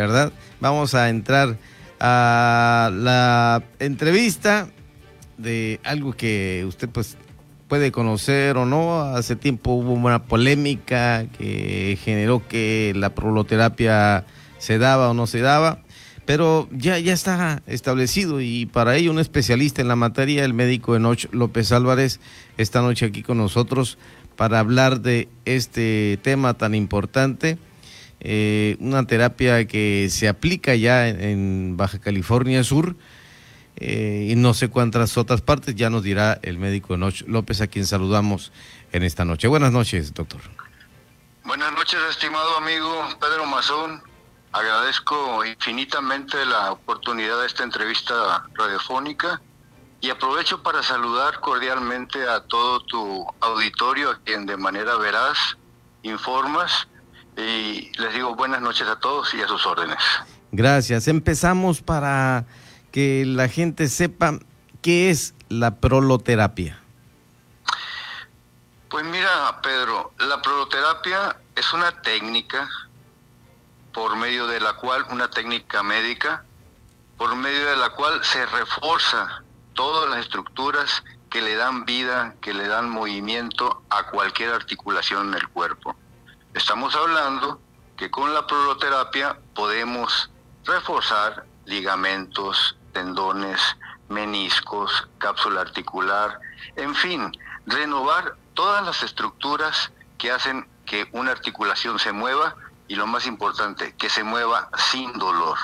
¿verdad? Vamos a entrar a la entrevista de algo que usted pues puede conocer o no. Hace tiempo hubo una polémica que generó que la proloterapia se daba o no se daba, pero ya, ya está establecido y para ello un especialista en la materia, el médico Enoch López Álvarez, esta noche aquí con nosotros para hablar de este tema tan importante. Eh, una terapia que se aplica ya en Baja California Sur eh, y no sé cuántas otras partes, ya nos dirá el médico Noche López, a quien saludamos en esta noche. Buenas noches, doctor. Buenas noches, estimado amigo Pedro Mazón. Agradezco infinitamente la oportunidad de esta entrevista radiofónica y aprovecho para saludar cordialmente a todo tu auditorio, a quien de manera veraz informas y les digo buenas noches a todos y a sus órdenes. Gracias. Empezamos para que la gente sepa qué es la proloterapia. Pues mira, Pedro, la proloterapia es una técnica por medio de la cual, una técnica médica, por medio de la cual se refuerza todas las estructuras que le dan vida, que le dan movimiento a cualquier articulación en el cuerpo. Estamos hablando que con la proloterapia podemos reforzar ligamentos, tendones, meniscos, cápsula articular, en fin, renovar todas las estructuras que hacen que una articulación se mueva y lo más importante, que se mueva sin dolor.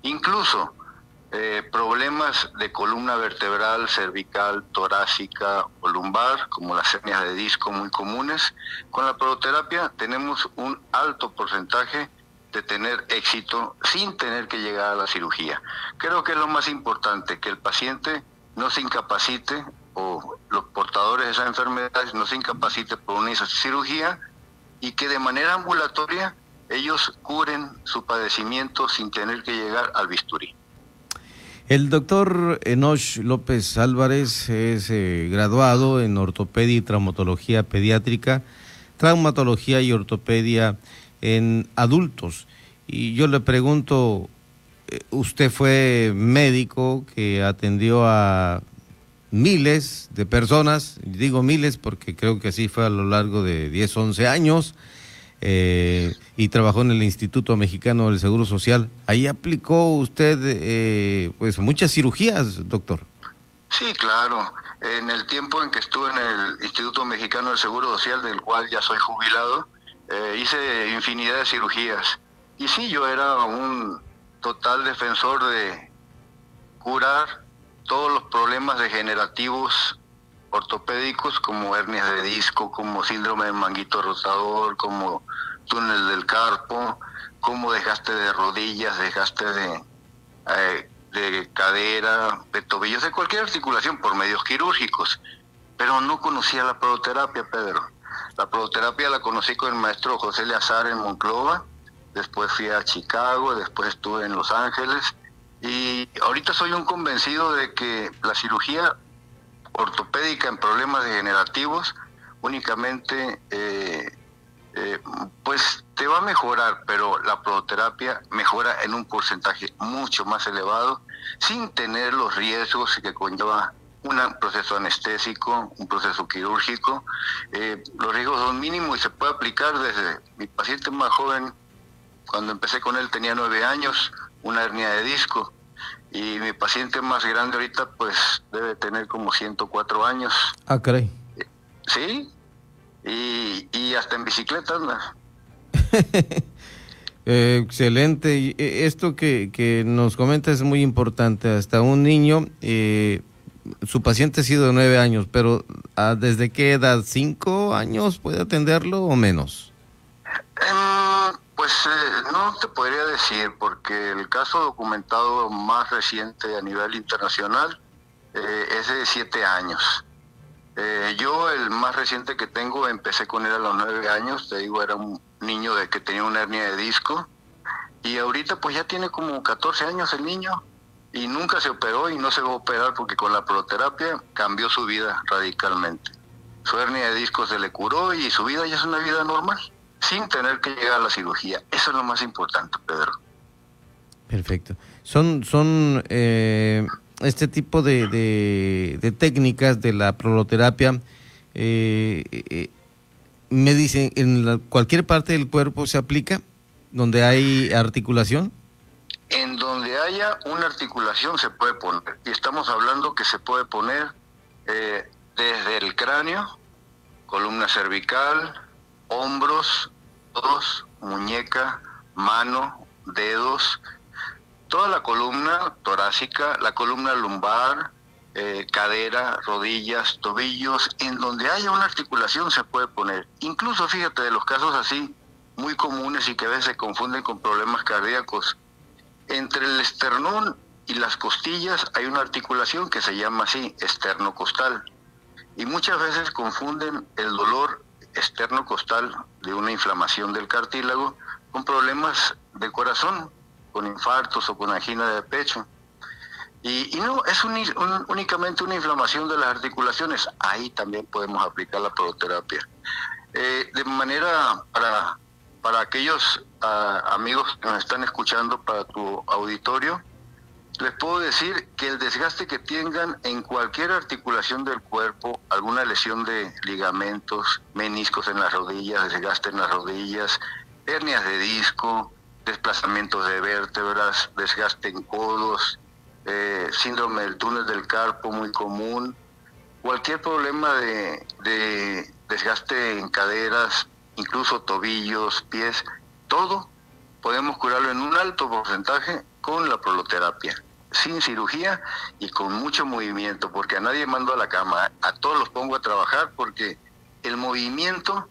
Incluso eh, problemas de columna vertebral, cervical, torácica o lumbar, como las hernias de disco muy comunes, con la prototerapia tenemos un alto porcentaje de tener éxito sin tener que llegar a la cirugía. Creo que es lo más importante, que el paciente no se incapacite o los portadores de esa enfermedad no se incapacite por una cirugía y que de manera ambulatoria ellos curen su padecimiento sin tener que llegar al bisturí. El doctor Enoch López Álvarez es eh, graduado en ortopedia y traumatología pediátrica, traumatología y ortopedia en adultos. Y yo le pregunto, eh, usted fue médico que atendió a miles de personas, digo miles porque creo que así fue a lo largo de 10, 11 años, eh, y trabajó en el Instituto Mexicano del Seguro Social. Ahí aplicó usted eh, pues muchas cirugías, doctor. Sí, claro. En el tiempo en que estuve en el Instituto Mexicano del Seguro Social, del cual ya soy jubilado, eh, hice infinidad de cirugías. Y sí, yo era un total defensor de curar todos los problemas degenerativos ortopédicos como hernias de disco, como síndrome de manguito rotador, como túnel del carpo, como dejaste de rodillas, dejaste de, eh, de cadera, de tobillos, de cualquier articulación por medios quirúrgicos. Pero no conocía la prototerapia, Pedro. La prototerapia la conocí con el maestro José Leazar en Monclova, después fui a Chicago, después estuve en Los Ángeles y ahorita soy un convencido de que la cirugía ortopédica en problemas degenerativos únicamente eh, eh, pues te va a mejorar, pero la prototerapia mejora en un porcentaje mucho más elevado sin tener los riesgos que conlleva un proceso anestésico, un proceso quirúrgico. Eh, los riesgos son mínimos y se puede aplicar desde mi paciente más joven, cuando empecé con él tenía nueve años, una hernia de disco. Y mi paciente más grande ahorita pues debe tener como 104 años. Ah, caray. Sí, y, y hasta en bicicleta anda. excelente. Eh, esto que, que, nos comenta es muy importante. Hasta un niño eh, su paciente ha sido de nueve años, pero ah, ¿desde qué edad? ¿Cinco años puede atenderlo o menos? Em, pues eh, no te podría decir, porque el caso documentado más reciente a nivel internacional eh, es de siete años. Eh, yo el más reciente que tengo empecé con él a los nueve años, te digo, era un niño de que tenía una hernia de disco y ahorita pues ya tiene como 14 años el niño y nunca se operó y no se va a operar porque con la proterapia cambió su vida radicalmente. Su hernia de disco se le curó y su vida ya es una vida normal, sin tener que llegar a la cirugía. Eso es lo más importante, Pedro. Perfecto. Son, son eh, este tipo de, de, técnicas de la proloterapia, eh, eh, me dicen, ¿en cualquier parte del cuerpo se aplica? ¿Donde hay articulación? En donde haya una articulación se puede poner. Y estamos hablando que se puede poner desde el cráneo, columna cervical, hombros, dos, muñeca, mano, dedos, toda la columna torácica, la columna lumbar, eh, cadera, rodillas, tobillos, en donde haya una articulación se puede poner. Incluso fíjate de los casos así muy comunes y que a veces se confunden con problemas cardíacos. Entre el esternón y las costillas hay una articulación que se llama así, esternocostal. Y muchas veces confunden el dolor esternocostal de una inflamación del cartílago con problemas de corazón con infartos o con angina de pecho. Y, no, es únicamente una inflamación de las articulaciones. Ahí también podemos aplicar la proterapia. Eh, de manera para, para aquellos ah, amigos que nos están escuchando, para tu auditorio, les puedo decir que el desgaste que tengan en cualquier articulación del cuerpo, alguna lesión de ligamentos, meniscos en las rodillas, desgaste en las rodillas, hernias de disco, desplazamientos de vértebras, desgaste en codos, eh, síndrome del túnel del carpo muy común, cualquier problema de, desgaste en caderas, incluso tobillos, pies, todo podemos curarlo en un alto porcentaje con la proloterapia, sin cirugía y con mucho movimiento, porque a nadie mando a la cama, a todos los pongo a trabajar porque el movimiento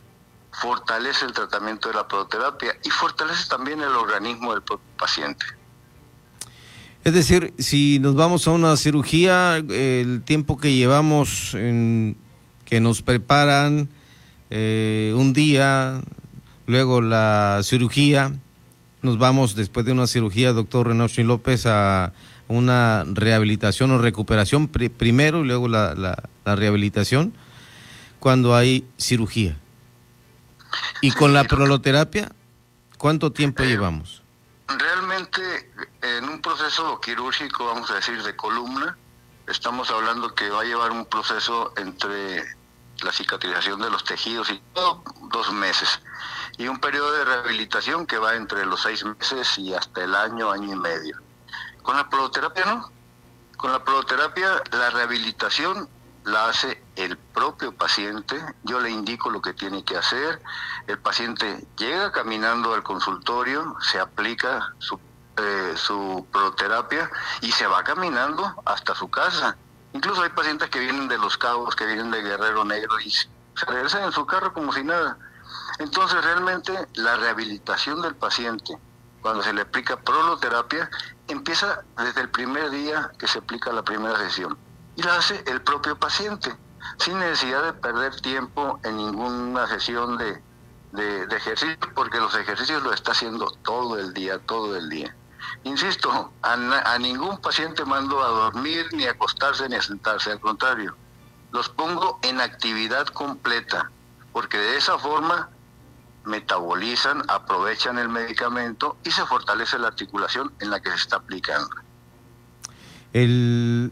fortalece el tratamiento de la proterapia y fortalece también el organismo del paciente. Es decir, si nos vamos a una cirugía, el tiempo que llevamos en que nos preparan eh, un día, luego la cirugía, nos vamos después de una cirugía, doctor Renoche López, a una rehabilitación o recuperación primero y luego la rehabilitación cuando hay cirugía. ¿Y con la proloterapia, cuánto tiempo llevamos? Realmente, en un proceso quirúrgico, vamos a decir, de columna, estamos hablando que va a llevar un proceso entre la cicatrización de los tejidos y todo, dos meses. Y un periodo de rehabilitación que va entre los seis meses y hasta el año, año y medio. Con la proloterapia no. Con la proloterapia la rehabilitación la hace el propio paciente, yo le indico lo que tiene que hacer, el paciente llega caminando al consultorio, se aplica su, eh, su proterapia y se va caminando hasta su casa. Incluso hay pacientes que vienen de Los Cabos, que vienen de Guerrero Negro y se regresan en su carro como si nada. Entonces realmente la rehabilitación del paciente, cuando se le aplica proloterapia, empieza desde el primer día que se aplica la primera sesión y la hace el propio paciente, sin necesidad de perder tiempo en ninguna sesión de, de, ejercicio, porque los ejercicios lo está haciendo todo el día, todo el día. Insisto, a, a ningún paciente mando a dormir, ni a acostarse, ni a sentarse, al contrario, los pongo en actividad completa, porque de esa forma metabolizan, aprovechan el medicamento y se fortalece la articulación en la que se está aplicando. El,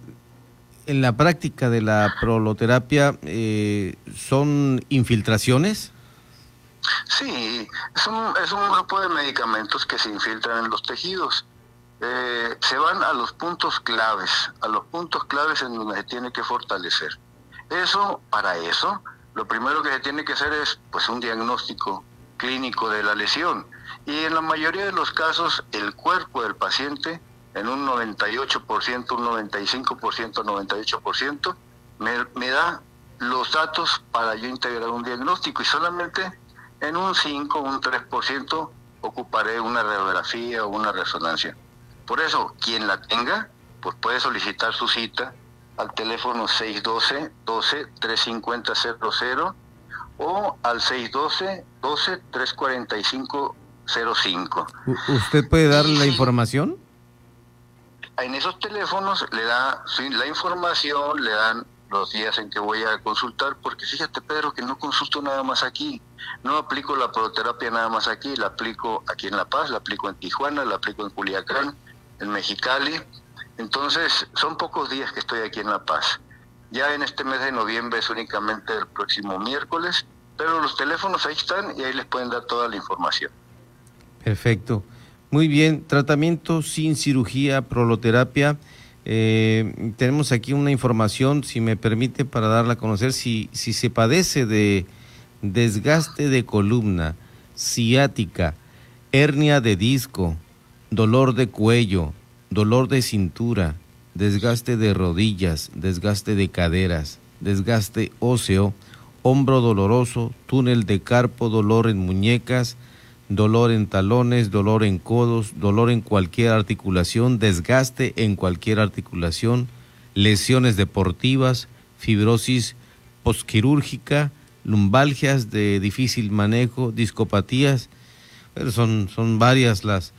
en la práctica de la proloterapia eh, son infiltraciones? Sí, es un, es un, grupo de medicamentos que se infiltran en los tejidos. Eh, se van a los puntos claves, a los puntos claves en donde se tiene que fortalecer. Eso, para eso, lo primero que se tiene que hacer es pues un diagnóstico clínico de la lesión. Y en la mayoría de los casos, el cuerpo del paciente en un 98%, un 95%, 98%, me, me da los datos para yo integrar un diagnóstico y solamente en un 5, un 3% ocuparé una radiografía o una resonancia. Por eso, quien la tenga, pues puede solicitar su cita al teléfono 612 12 350 00 o al 612 12 345 05. ¿Usted puede dar la información? En esos teléfonos le da la información, le dan los días en que voy a consultar, porque fíjate Pedro que no consulto nada más aquí, no aplico la proterapia nada más aquí, la aplico aquí en La Paz, la aplico en Tijuana, la aplico en Culiacán, en Mexicali. Entonces, son pocos días que estoy aquí en La Paz. Ya en este mes de noviembre es únicamente el próximo miércoles, pero los teléfonos ahí están y ahí les pueden dar toda la información. Perfecto. Muy bien, tratamiento sin cirugía, proloterapia. Eh, tenemos aquí una información, si me permite, para darla a conocer, si, si se padece de desgaste de columna, ciática, hernia de disco, dolor de cuello, dolor de cintura, desgaste de rodillas, desgaste de caderas, desgaste óseo, hombro doloroso, túnel de carpo, dolor en muñecas, dolor en talones, dolor en codos, dolor en cualquier articulación, desgaste en cualquier articulación, lesiones deportivas, fibrosis posquirúrgica, lumbalgias de difícil manejo, discopatías, pero son, son varias las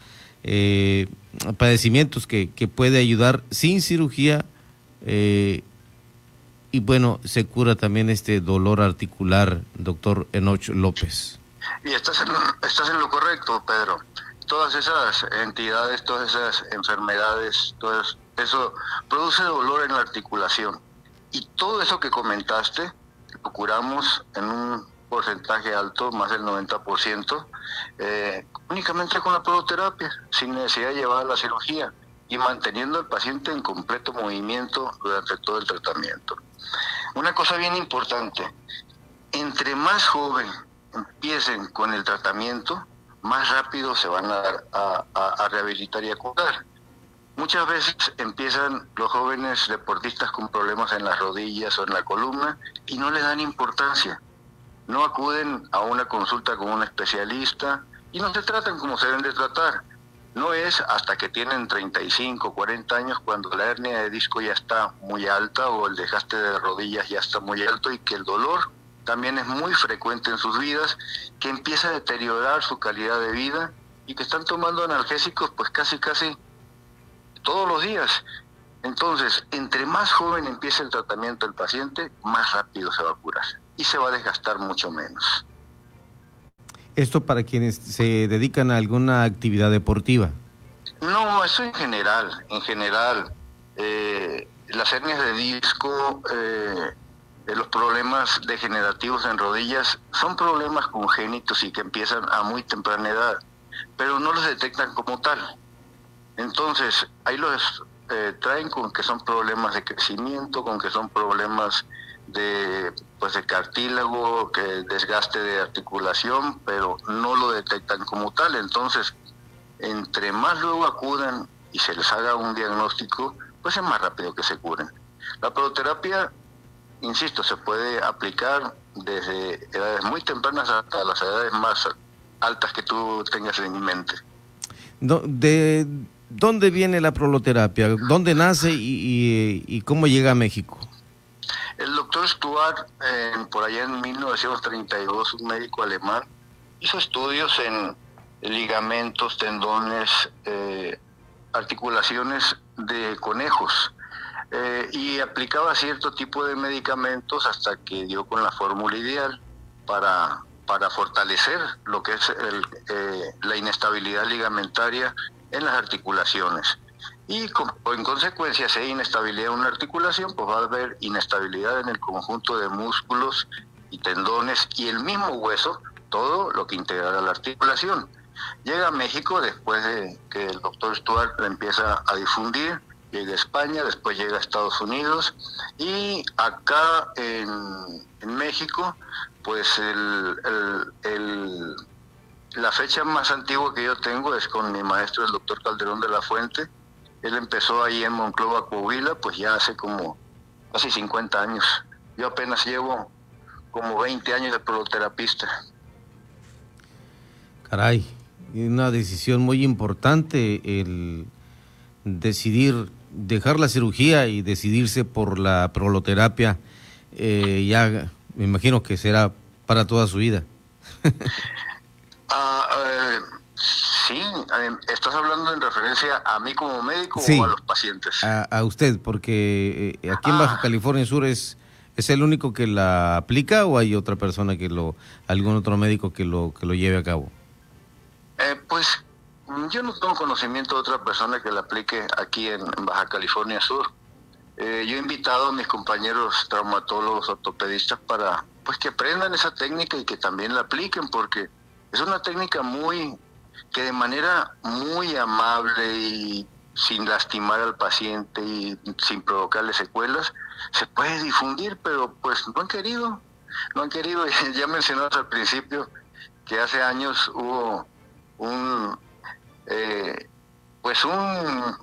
eh, padecimientos que, puede ayudar sin cirugía eh, y bueno, se cura también este dolor articular, doctor Enoch López. Y estás en, estás en lo correcto, Pedro. Todas esas entidades, todas esas enfermedades, todo eso produce dolor en la articulación. Y todo eso que comentaste lo curamos en un porcentaje alto, más del 90%, eh, únicamente con la prodoterapia, sin necesidad de llevar a la cirugía y manteniendo al paciente en completo movimiento durante todo el tratamiento. Una cosa bien importante, entre más joven empiecen con el tratamiento, más rápido se van a, a, rehabilitar y a curar. Muchas veces empiezan los jóvenes deportistas con problemas en las rodillas o en la columna y no le dan importancia. No acuden a una consulta con un especialista y no se tratan como se deben de tratar. No es hasta que tienen 35, 40 años cuando la hernia de disco ya está muy alta o el desgaste de rodillas ya está muy alto y que el dolor también es muy frecuente en sus vidas, que empieza a deteriorar su calidad de vida y que están tomando analgésicos pues casi casi todos los días. Entonces, entre más joven empiece el tratamiento del paciente, más rápido se va a curar y se va a desgastar mucho menos. ¿Esto para quienes se dedican a alguna actividad deportiva? No, eso en general, en general. Eh, las hernias de disco, eh, los problemas degenerativos en rodillas, son problemas congénitos y que empiezan a muy temprana edad, pero no los detectan como tal. Entonces, ahí los eh, traen con que son problemas de crecimiento, con que son problemas de pues de cartílago, que desgaste de articulación, pero no lo detectan como tal. Entonces, entre más luego acudan y se les haga un diagnóstico, pues es más rápido que se curen. La proterapia, insisto, se puede aplicar desde edades muy tempranas hasta las edades más altas que tú tengas en mente. de, ¿Dónde viene la proloterapia? ¿Dónde nace y, cómo llega a México? El doctor Stuart, por allá en 1932, un médico alemán, hizo estudios en ligamentos, tendones, eh, articulaciones de conejos eh, y aplicaba cierto tipo de medicamentos hasta que dio con la fórmula ideal para, para fortalecer lo que es eh, la inestabilidad ligamentaria en las articulaciones. Y en consecuencia, si hay inestabilidad en una articulación, pues va a haber inestabilidad en el conjunto de músculos y tendones y el mismo hueso, todo lo que integrará la articulación. Llega a México después de que el doctor Stuart la empieza a difundir, llega a España, después llega a Estados Unidos y acá en, México, pues el, la fecha más antigua que yo tengo es con mi maestro, el doctor Calderón de la Fuente. Él empezó ahí en Monclova, Coahuila, pues ya hace como casi 50 años. Yo apenas llevo como 20 años de proterapista. Caray, una decisión muy importante el decidir dejar la cirugía y decidirse por la proloterapia. Eh, ya me imagino que será para toda su vida. Ah, eh, sí, eh, ¿estás hablando en referencia a mí como médico o a los pacientes? A, usted, porque eh, aquí en Baja ah. California Sur es, es el único que la aplica o hay otra persona que lo, algún otro médico que lo, que lo lleve a cabo. pues yo no tengo conocimiento de otra persona que la aplique aquí en, Baja California Sur. Eh, yo he invitado a mis compañeros traumatólogos ortopedistas para pues que aprendan esa técnica y que también la apliquen porque es una técnica muy que de manera muy amable y sin lastimar al paciente y sin provocarle secuelas se puede difundir, pero pues no han querido, no han querido. Ya mencionamos al principio que hace años hubo un eh, pues un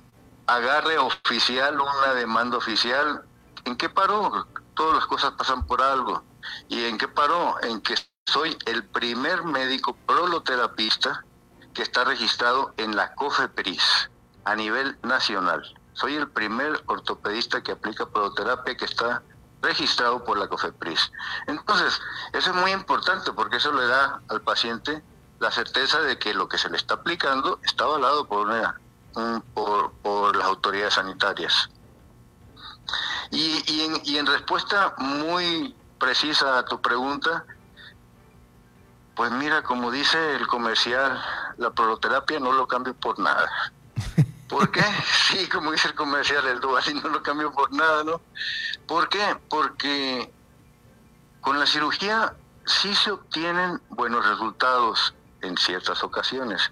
agarre oficial, una demanda oficial. ¿En qué paró? Todas las cosas pasan por algo. ¿Y en qué paró? En que soy el primer médico proloterapista que está registrado en la COFEPRIS a nivel nacional. Soy el primer ortopedista que aplica proloterapia que está registrado por la COFEPRIS. Entonces, eso es muy importante porque eso le da al paciente la certeza de que lo que se le está aplicando está avalado por, una, por, por, las autoridades sanitarias. Y, y, en, y en respuesta muy precisa a tu pregunta, pues mira, como dice el comercial, la proloterapia no lo cambio por nada. ¿Por qué? Sí, como dice el comercial, el y no lo cambio por nada, ¿no? ¿Por qué? Porque con la cirugía sí se obtienen buenos resultados en ciertas ocasiones,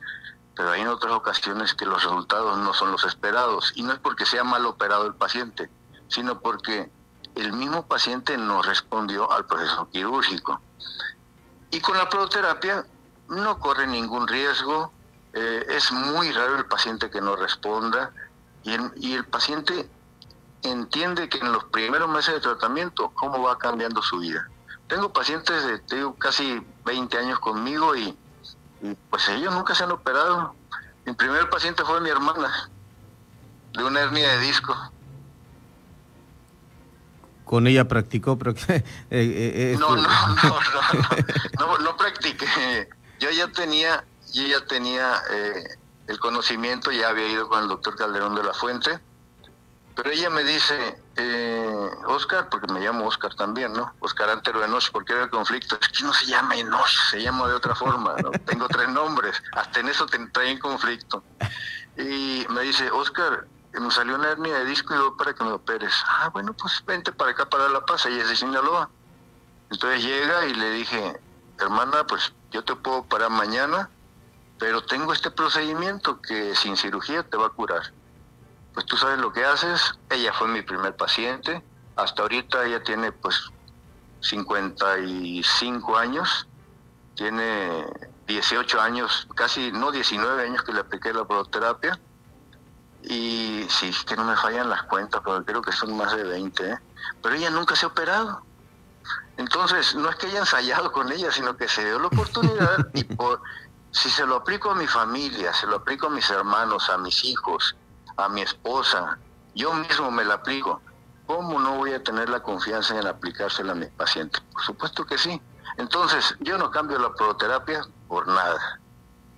pero hay en otras ocasiones que los resultados no son los esperados. Y no es porque sea mal operado el paciente, sino porque el mismo paciente no respondió al proceso quirúrgico. Y con la proterapia no corre ningún riesgo, eh, es muy raro el paciente que no responda y el, y el paciente entiende que en los primeros meses de tratamiento cómo va cambiando su vida. Tengo pacientes de tengo casi 20 años conmigo y pues ellos nunca se han operado. Mi primer paciente fue mi hermana, de una hernia de disco. Con ella practicó, pero eh, eh, no, no, no, no, no, practiqué. Yo ya tenía, yo ya tenía eh, el conocimiento, ya había ido con el doctor Calderón de la Fuente pero ella me dice, eh, Oscar, porque me llamo Oscar también, ¿no? Oscar Antero Enoch, porque era el conflicto. Es que no se llama Enoch, se llama de otra forma, ¿no? Tengo tres nombres, hasta en eso te trae en conflicto. Y me dice, Oscar, me salió una hernia de disco y voy para que me operes. Ah, bueno, pues vente para acá para La Paz, ella es de Sinaloa. Entonces llega y le dije, hermana, pues yo te puedo operar mañana, pero tengo este procedimiento que sin cirugía te va a curar pues tú sabes lo que haces. Ella fue mi primer paciente. Hasta ahorita ella tiene pues 55 años. Tiene 18 años, casi no 19 años que le apliqué la proterapia. Y sí, que no me fallan las cuentas, pero creo que son más de 20. ¿eh? Pero ella nunca se ha operado. Entonces, no es que haya ensayado con ella, sino que se dio la oportunidad y por, si se lo aplico a mi familia, se lo aplico a mis hermanos, a mis hijos, a mi esposa, yo mismo me la aplico. ¿Cómo no voy a tener la confianza en aplicársela a mi paciente? Por supuesto que sí. Entonces, yo no cambio la proterapia por nada.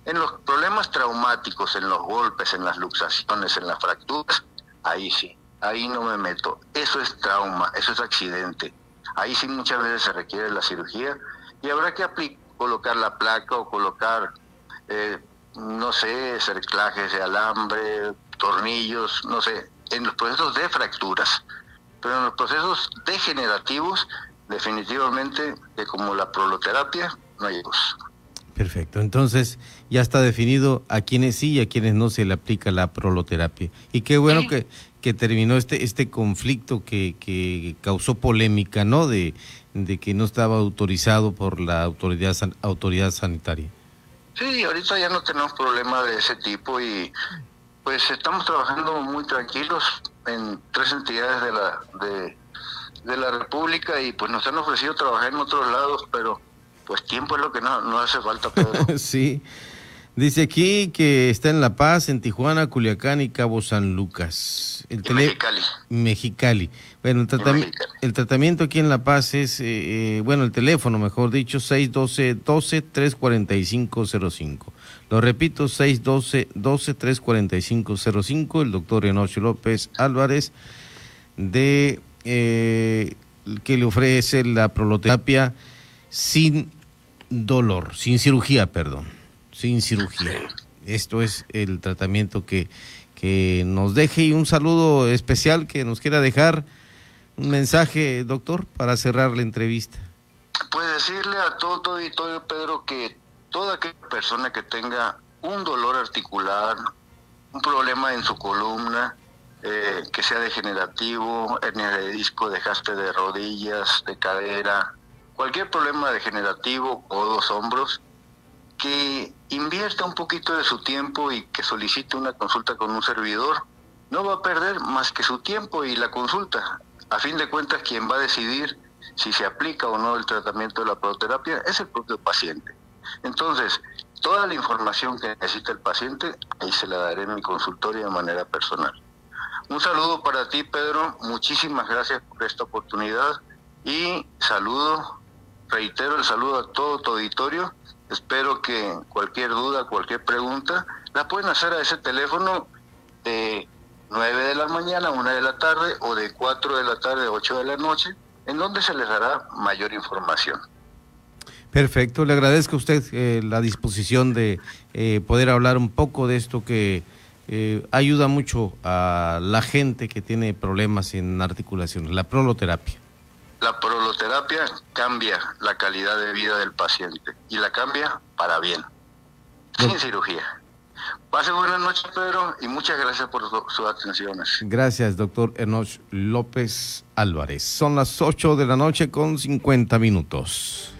En los problemas traumáticos, en los golpes, en las luxaciones, en las fracturas, ahí sí, ahí no me meto. Eso es trauma, eso es accidente. Ahí sí muchas veces se requiere la cirugía y habrá que colocar la placa o colocar, eh, no sé, cerclajes de alambre, tornillos, no sé, en los procesos de fracturas. Pero en los procesos degenerativos, definitivamente, que como la proloterapia, no hay dos. Perfecto, entonces ya está definido a quienes sí y a quienes no se le aplica la proloterapia. Y qué bueno que, que terminó este, este conflicto que, que causó polémica, ¿no? De, de que no estaba autorizado por la autoridad, autoridad sanitaria. Sí, ahorita ya no tenemos problema de ese tipo y pues estamos trabajando muy tranquilos en tres entidades de la de, la República y pues nos han ofrecido trabajar en otros lados, pero pues tiempo es lo que no, no hace falta, sí. Dice aquí que está en La Paz, en Tijuana, Culiacán y Cabo San Lucas. El Mexicali. Mexicali. Bueno, el, el, tratamiento aquí en La Paz es, eh, eh, bueno, el teléfono, mejor dicho, 612-12-34505. Lo repito, 612-12-34505, el doctor Enocho López Álvarez, de eh, que le ofrece la proloterapia sin dolor, sin cirugía, perdón, sin cirugía. Esto es el tratamiento que, que nos deje y un saludo especial que nos quiera dejar. Un mensaje, doctor, para cerrar la entrevista. Pues decirle a todo todo Pedro, que toda aquella persona que tenga un dolor articular, un problema en su columna, eh, que sea degenerativo, hernia de disco, dejaste de rodillas, de cadera, cualquier problema degenerativo, dos hombros, que invierta un poquito de su tiempo y que solicite una consulta con un servidor. No va a perder más que su tiempo y la consulta. A fin de cuentas, quien va a decidir si se aplica o no el tratamiento de la proterapia es el propio paciente. Entonces, toda la información que necesita el paciente, ahí se la daré en mi consultorio de manera personal. Un saludo para ti, Pedro. Muchísimas gracias por esta oportunidad y saludo, reitero el saludo a todo tu auditorio. Espero que cualquier duda, cualquier pregunta, la pueden hacer a ese teléfono de 9 de la mañana, 1 de la tarde o de 4 de la tarde, 8 de la noche en donde se les dará mayor información. Perfecto, le agradezco a usted eh, la disposición de eh, poder hablar un poco de esto que eh, ayuda mucho a la gente que tiene problemas en articulaciones, la proloterapia. La proloterapia cambia la calidad de vida del paciente y la cambia para bien, sin cirugía. Pase buenas noches, Pedro, y muchas gracias por sus atenciones. Gracias, doctor Enoch López Álvarez. Son las 8 de la noche con 50 minutos.